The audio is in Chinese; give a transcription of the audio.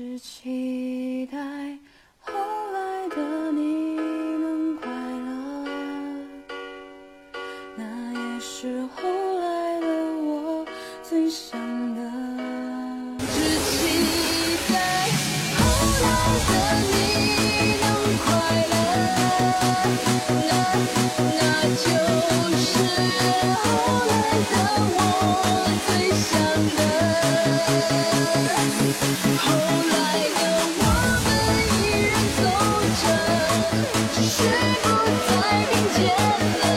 是期待后来的你能快乐，那也是后来的我最想后来的我们依然走着只是不再并肩。了